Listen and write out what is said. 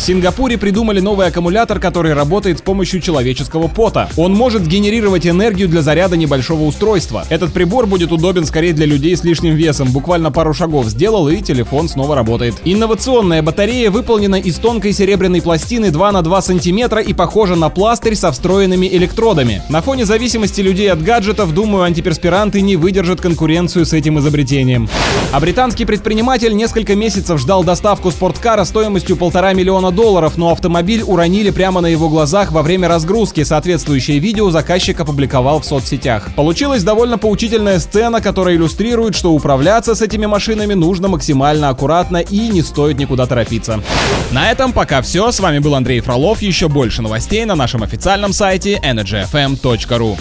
В Сингапуре придумали новый аккумулятор, который работает с помощью человеческого пота. Он может генерировать энергию для заряда небольшого устройства. Этот прибор будет удобен скорее для людей с лишним весом. Буквально пару шагов сделал и телефон снова работает. Инновационная батарея выполнена из тонкой серебряной пластины 2 на 2 сантиметра и похожа на пластырь со встроенными электродами. На фоне зависимости людей от гаджетов, думаю, антиперспиранты не выдержат конкуренцию с этим изобретением. А британский предприниматель несколько месяцев ждал доставку спорткара стоимостью полтора миллиона долларов, но автомобиль уронили прямо на его глазах во время разгрузки. Соответствующее видео заказчик опубликовал в соцсетях. Получилась довольно поучительная сцена, которая иллюстрирует, что управляться с этими машинами нужно максимально аккуратно и не стоит никуда торопиться. На этом пока все. С вами был Андрей Фролов. Еще больше новостей на нашем официальном сайте energyfm.ru.